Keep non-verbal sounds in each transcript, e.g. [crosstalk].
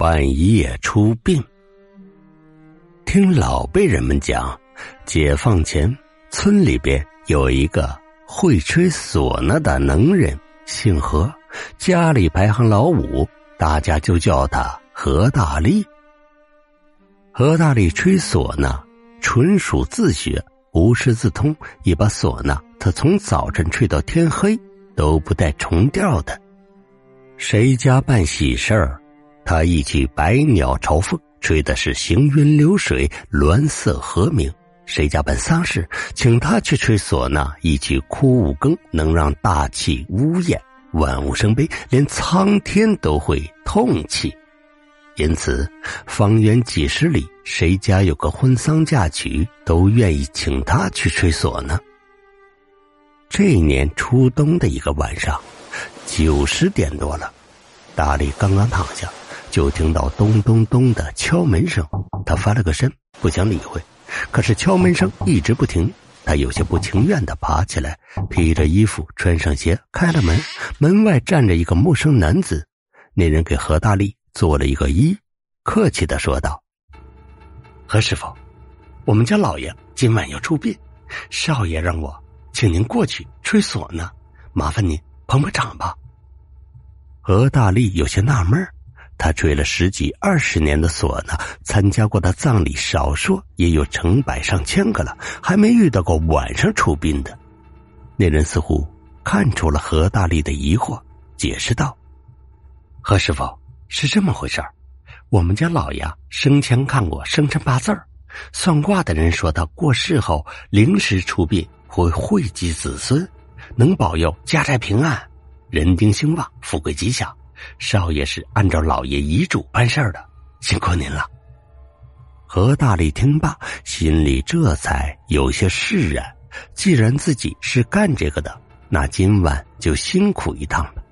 半夜出殡。听老辈人们讲，解放前村里边有一个会吹唢呐的能人，姓何，家里排行老五，大家就叫他何大力。何大力吹唢呐纯属自学，无师自通，一把唢呐他从早晨吹到天黑都不带重调的。谁家办喜事儿？他一曲《百鸟朝凤》，吹的是行云流水，鸾色和鸣；谁家办丧事，请他去吹唢呐，一曲《哭五更》，能让大气呜咽，万物生悲，连苍天都会痛泣。因此，方圆几十里，谁家有个婚丧嫁娶，都愿意请他去吹唢呐。这年初冬的一个晚上，九十点多了，大力刚刚躺下。就听到咚咚咚的敲门声，他翻了个身，不想理会。可是敲门声一直不停，他有些不情愿的爬起来，披着衣服，穿上鞋，开了门。门外站着一个陌生男子，那人给何大力做了一个揖，客气的说道：“何师傅，我们家老爷今晚要出殡，少爷让我请您过去吹唢呐，麻烦您捧捧场吧。”何大力有些纳闷儿。他吹了十几二十年的唢呐，参加过的葬礼少说也有成百上千个了，还没遇到过晚上出殡的。那人似乎看出了何大力的疑惑，解释道：“何师傅是这么回事我们家老爷生前看过生辰八字算卦的人说他过世后临时出殡会惠及子孙，能保佑家宅平安，人丁兴旺，富贵吉祥。”少爷是按照老爷遗嘱办事的，辛苦您了。何大力听罢，心里这才有些释然。既然自己是干这个的，那今晚就辛苦一趟了。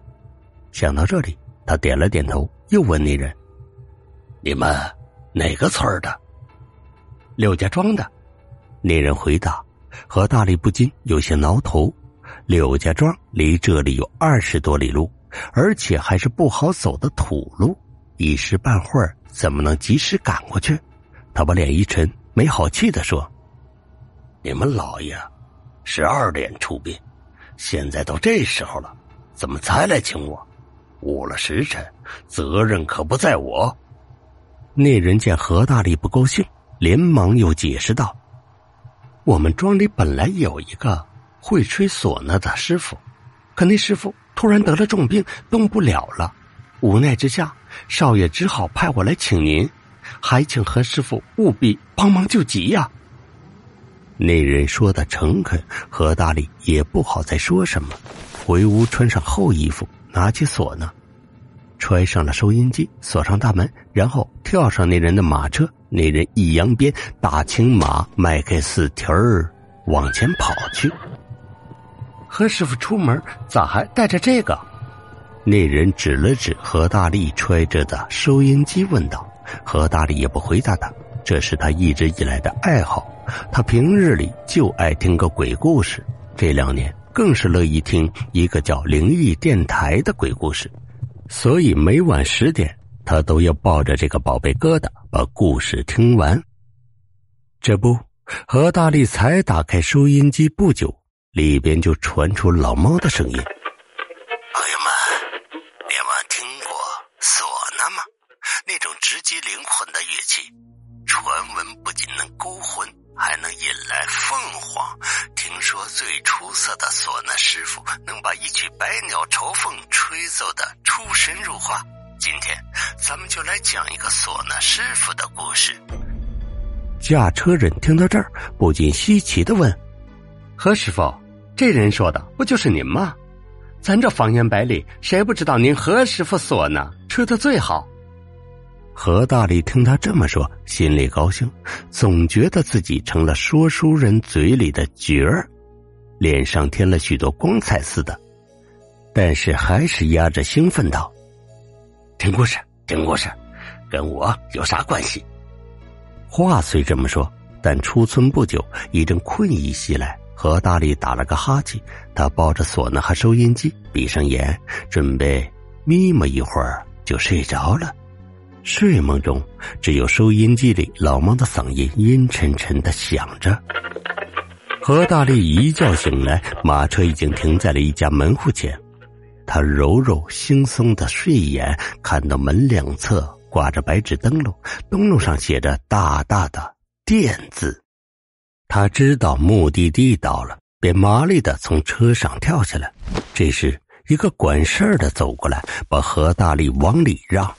想到这里，他点了点头，又问那人：“你们哪个村的？”柳家庄的。那人回答。何大力不禁有些挠头。柳家庄离这里有二十多里路。而且还是不好走的土路，一时半会儿怎么能及时赶过去？他把脸一沉，没好气的说：“你们老爷十二点出殡，现在都这时候了，怎么才来请我？误了时辰，责任可不在我。”那人见何大力不高兴，连忙又解释道：“我们庄里本来有一个会吹唢呐的师傅，可那师傅……”突然得了重病，动不了了，无奈之下，少爷只好派我来请您，还请何师傅务必帮忙救急呀。那人说的诚恳，何大力也不好再说什么，回屋穿上厚衣服，拿起锁呢，揣上了收音机，锁上大门，然后跳上那人的马车。那人一扬鞭，大青马迈开四蹄儿往前跑去。何师傅出门咋还带着这个？那人指了指何大力揣着的收音机，问道：“何大力也不回答他，这是他一直以来的爱好。他平日里就爱听个鬼故事，这两年更是乐意听一个叫灵异电台的鬼故事。所以每晚十点，他都要抱着这个宝贝疙瘩把故事听完。这不，何大力才打开收音机不久。”里边就传出老猫的声音：“朋友们，你们听过唢呐吗？那种直击灵魂的乐器，传闻不仅能勾魂，还能引来凤凰。听说最出色的唢呐师傅，能把一曲《百鸟朝凤》吹奏的出神入化。今天，咱们就来讲一个唢呐师傅的故事。”驾车人听到这儿，不禁稀奇的问：“何师傅？”这人说的不就是您吗？咱这方圆百里，谁不知道您何师傅锁呢吹的最好？何大力听他这么说，心里高兴，总觉得自己成了说书人嘴里的角儿，脸上添了许多光彩似的，但是还是压着兴奋道：“听故事，听故事，跟我有啥关系？”话虽这么说，但出村不久，一阵困意袭来。何大力打了个哈欠，他抱着唢呐和收音机，闭上眼，准备眯摸一会儿就睡着了。睡梦中，只有收音机里老猫的嗓音阴沉沉的响着。何大力一觉醒来，马车已经停在了一家门户前。他揉揉惺忪的睡眼，看到门两侧挂着白纸灯笼，灯笼上写着大大的“店”字。他知道目的地到了，便麻利的从车上跳下来。这时，一个管事儿的走过来，把何大力往里让。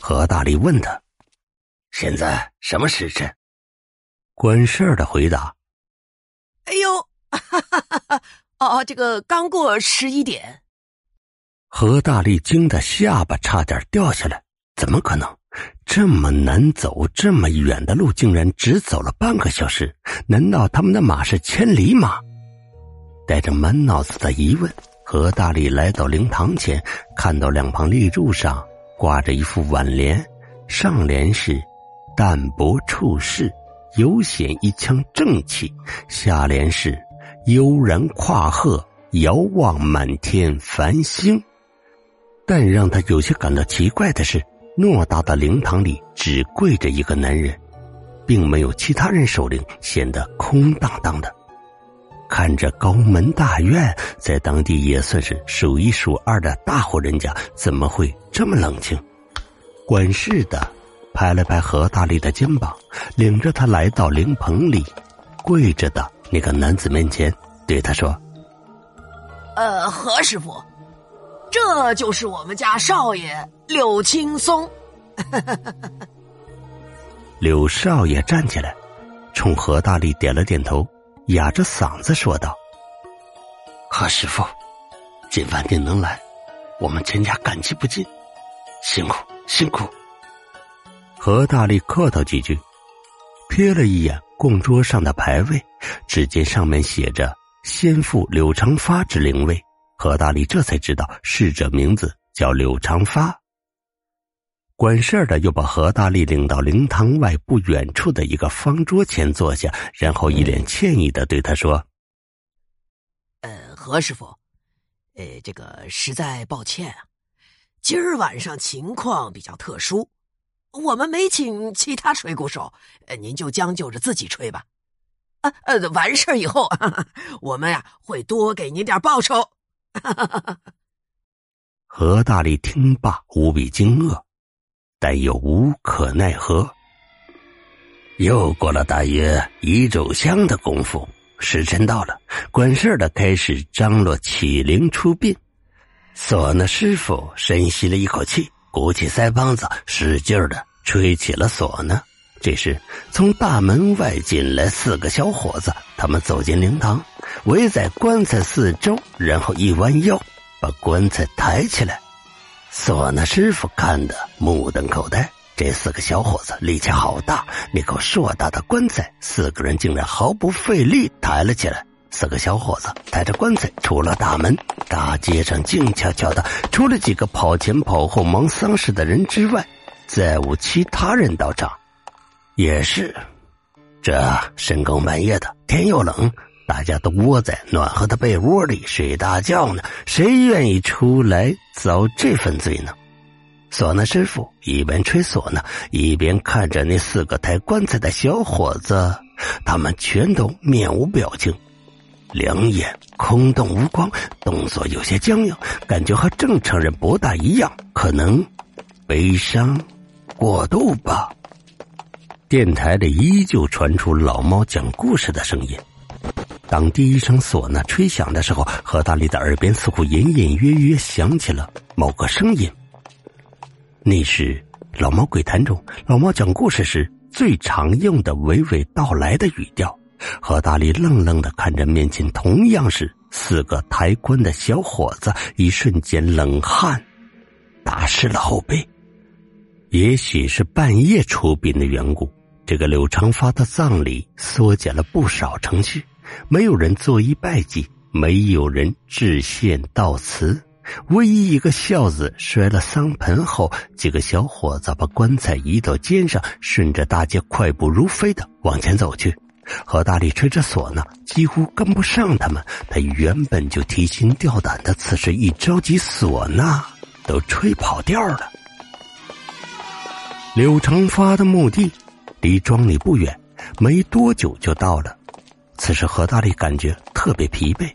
何大力问他：“现在什么时辰？”管事儿的回答：“哎呦，哈哈哈哈哦，这个刚过十一点。”何大力惊得下巴差点掉下来，怎么可能？这么难走，这么远的路，竟然只走了半个小时？难道他们的马是千里马？带着满脑子的疑问，何大力来到灵堂前，看到两旁立柱上挂着一副挽联，上联是“淡泊处世，悠显一腔正气”，下联是“悠然跨鹤，遥望满天繁星”。但让他有些感到奇怪的是，偌大的灵堂里只跪着一个男人，并没有其他人守灵，显得空荡荡的。看着高门大院，在当地也算是数一数二的大户人家，怎么会这么冷清？管事的拍了拍何大力的肩膀，领着他来到灵棚里，跪着的那个男子面前，对他说：“呃，何师傅。”这就是我们家少爷柳青松。[laughs] 柳少爷站起来，冲何大力点了点头，哑着嗓子说道：“何师傅，今晚你能来，我们全家感激不尽，辛苦辛苦。”何大力客套几句，瞥了一眼供桌上的牌位，只见上面写着“先父柳长发之灵位”。何大力这才知道逝者名字叫柳长发。管事儿的又把何大力领到灵堂外不远处的一个方桌前坐下，然后一脸歉意的对他说：“呃，何师傅，呃，这个实在抱歉啊，今儿晚上情况比较特殊，我们没请其他吹鼓手，呃，您就将就着自己吹吧。啊，呃，完事儿以后，[laughs] 我们呀会多给您点报酬。”哈，何大力听罢无比惊愕，但又无可奈何。又过了大约一炷香的功夫，时辰到了，管事的开始张罗起灵出殡。唢呐师傅深吸了一口气，鼓起腮帮子，使劲的吹起了唢呐。这时，从大门外进来四个小伙子，他们走进灵堂。围在棺材四周，然后一弯腰，把棺材抬起来。唢呐师傅看得目瞪口呆，这四个小伙子力气好大，那口硕大的棺材，四个人竟然毫不费力抬了起来。四个小伙子抬着棺材出了大门，大街上静悄悄的，除了几个跑前跑后忙丧事的人之外，再无其他人到场。也是，这深更半夜的，天又冷。大家都窝在暖和的被窝里睡大觉呢，谁愿意出来遭这份罪呢？唢呐师傅一边吹唢呐，一边看着那四个抬棺材的小伙子，他们全都面无表情，两眼空洞无光，动作有些僵硬，感觉和正常人不大一样，可能悲伤过度吧。电台里依旧传出老猫讲故事的声音。当第一声唢呐吹响的时候，何大力的耳边似乎隐隐约约响起了某个声音。那是老猫鬼谈中老猫讲故事时最常用的娓娓道来的语调。何大力愣愣的看着面前同样是四个抬棺的小伙子，一瞬间冷汗打湿了后背。也许是半夜出殡的缘故，这个柳长发的葬礼缩减了不少程序。没有人作揖拜祭，没有人致谢悼词，唯一一个孝子摔了丧盆后，几个小伙子把棺材移到肩上，顺着大街快步如飞的往前走去。何大力吹着唢呐，几乎跟不上他们。他原本就提心吊胆的，此时一着急，唢呐都吹跑调了。柳长发的墓地离庄里不远，没多久就到了。此时何大力感觉特别疲惫，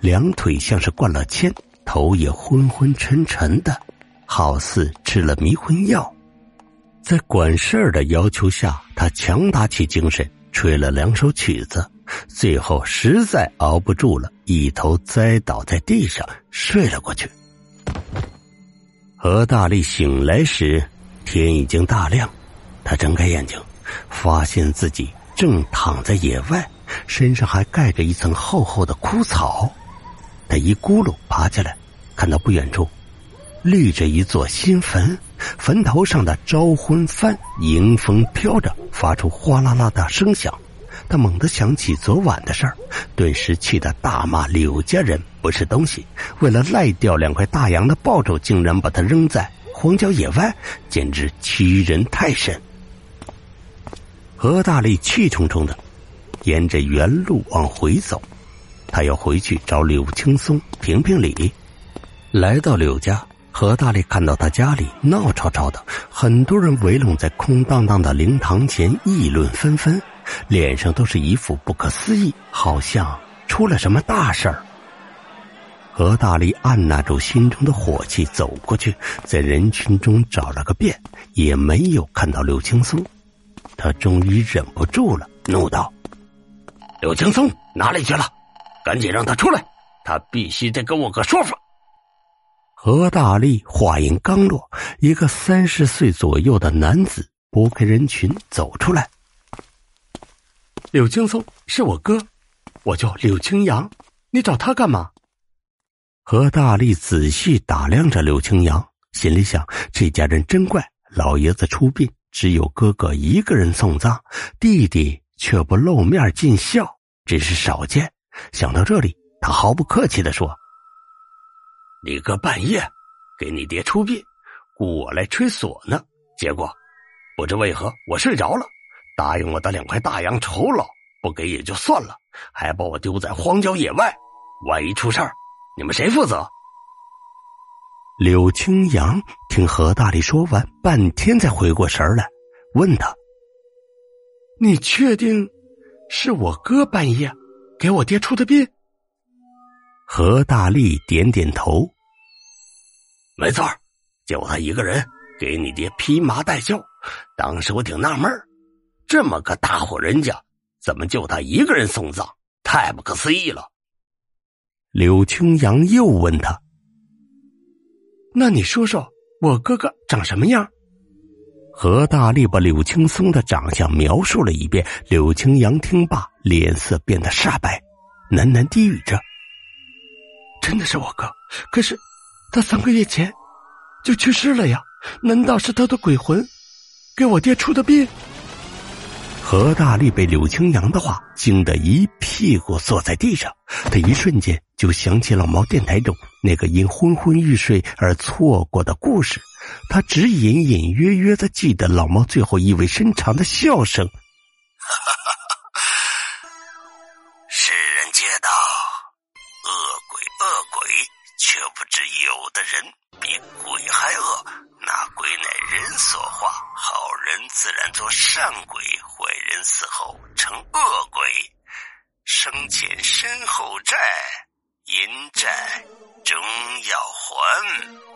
两腿像是灌了铅，头也昏昏沉沉的，好似吃了迷魂药。在管事儿的要求下，他强打起精神，吹了两首曲子，最后实在熬不住了，一头栽倒在地上睡了过去。何大力醒来时，天已经大亮，他睁开眼睛，发现自己正躺在野外，身上还盖着一层厚厚的枯草。他一咕噜爬起来，看到不远处立着一座新坟，坟头上的招魂幡迎风飘着，发出哗啦啦的声响。他猛地想起昨晚的事儿，顿时气得大骂柳家人不是东西。为了赖掉两块大洋的报酬，竟然把他扔在荒郊野外，简直欺人太甚。何大力气冲冲的沿着原路往回走，他要回去找柳青松评评理。来到柳家，何大力看到他家里闹吵吵的，很多人围拢在空荡荡的灵堂前议论纷纷。脸上都是一副不可思议，好像出了什么大事儿。何大力按捺住心中的火气，走过去，在人群中找了个遍，也没有看到柳青松。他终于忍不住了，怒道：“柳青松哪里去了？赶紧让他出来！他必须得给我个说法。”何大力话音刚落，一个三十岁左右的男子拨开人群走出来。柳青松是我哥，我叫柳青阳，你找他干嘛？何大力仔细打量着柳青阳，心里想：这家人真怪，老爷子出殡，只有哥哥一个人送葬，弟弟却不露面尽孝，真是少见。想到这里，他毫不客气的说：“你哥半夜给你爹出殡，雇我来吹唢呐，结果不知为何我睡着了。”答应我的两块大洋酬劳不给也就算了，还把我丢在荒郊野外，万一出事儿，你们谁负责？柳青阳听何大力说完，半天才回过神来，问他：“你确定是我哥半夜给我爹出的殡？”何大力点点头：“没错就他一个人给你爹披麻戴孝。当时我挺纳闷儿。”这么个大户人家，怎么就他一个人送葬？太不可思议了。柳青阳又问他：“那你说说我哥哥长什么样？”何大力把柳青松的长相描述了一遍。柳青阳听罢，脸色变得煞白，喃喃低语着：“真的是我哥，可是他三个月前就去世了呀？难道是他的鬼魂给我爹出的殡？”何大力被柳青阳的话惊得一屁股坐在地上，他一瞬间就想起老毛电台中那个因昏昏欲睡而错过的故事，他只隐隐约约的记得老猫最后意味深长的笑声：“哈 [laughs] 哈世人皆道恶鬼恶鬼，却不知有的人比鬼还恶。”那鬼乃人所化，好人自然做善鬼，坏人死后成恶鬼，生前身后债，阴债终要还。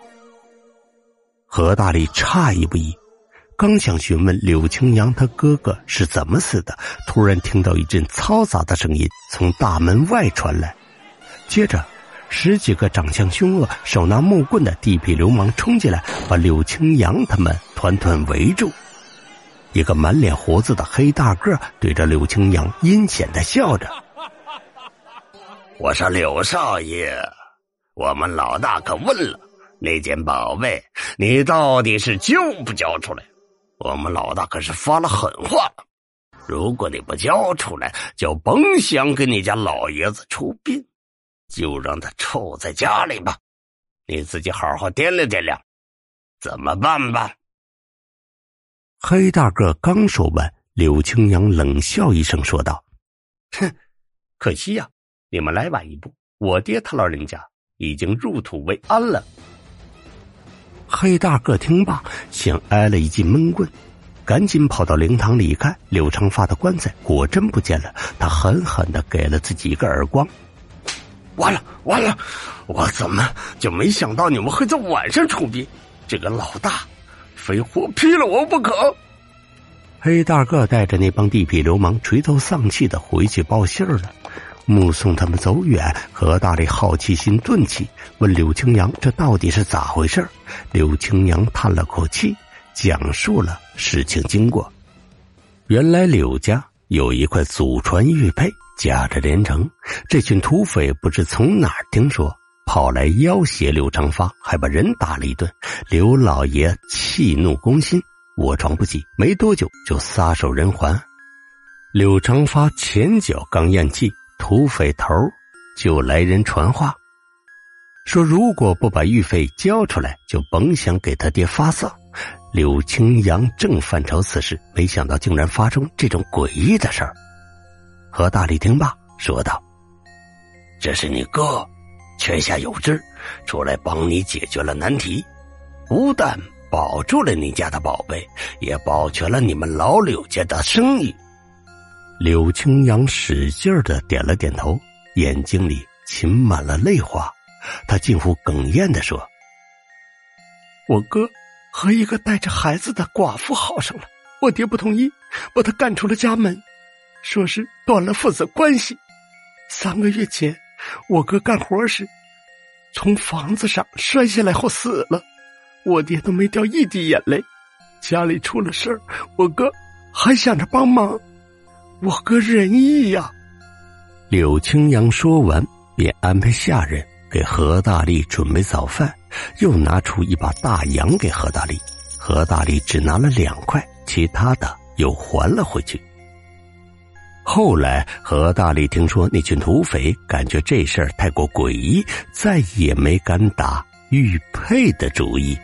何大力诧异不已，刚想询问柳青阳他哥哥是怎么死的，突然听到一阵嘈杂的声音从大门外传来，接着。十几个长相凶恶、手拿木棍的地痞流氓冲进来，把柳青阳他们团团围住。一个满脸胡子的黑大个对着柳青阳阴险的笑着：“我说柳少爷，我们老大可问了，那件宝贝你到底是交不交出来？我们老大可是发了狠话了，如果你不交出来，就甭想给你家老爷子出殡。”就让他臭在家里吧，你自己好好掂量掂量，怎么办吧？黑大个刚说完，柳青阳冷笑一声说道：“哼，可惜呀，你们来晚一步，我爹他老人家已经入土为安了。”黑大个听罢，像挨了一记闷棍，赶紧跑到灵堂里一看，柳长发的棺材果真不见了。他狠狠的给了自己一个耳光。完了完了，我怎么就没想到你们会在晚上出殡？这个老大，非活劈了我不可！黑大个带着那帮地痞流氓垂头丧气的回去报信了。目送他们走远，何大力好奇心顿起，问柳青阳：“这到底是咋回事？”柳青阳叹了口气，讲述了事情经过。原来柳家有一块祖传玉佩，价值连城。这群土匪不知从哪儿听说，跑来要挟柳长发，还把人打了一顿。刘老爷气怒攻心，卧床不起，没多久就撒手人寰。柳长发前脚刚咽气。土匪头就来人传话，说如果不把玉费交出来，就甭想给他爹发丧。柳青阳正犯愁此事，没想到竟然发生这种诡异的事儿。何大力听罢，说道：“这是你哥，泉下有知，出来帮你解决了难题，不但保住了你家的宝贝，也保全了你们老柳家的生意。”柳青阳使劲儿的点了点头，眼睛里噙满了泪花。他近乎哽咽的说：“我哥和一个带着孩子的寡妇好上了，我爹不同意，把他赶出了家门，说是断了父子关系。三个月前，我哥干活时从房子上摔下来后死了，我爹都没掉一滴眼泪。家里出了事儿，我哥还想着帮忙。”我哥仁义呀！柳青阳说完，便安排下人给何大力准备早饭，又拿出一把大洋给何大力。何大力只拿了两块，其他的又还了回去。后来何大力听说那群土匪，感觉这事儿太过诡异，再也没敢打玉佩的主意。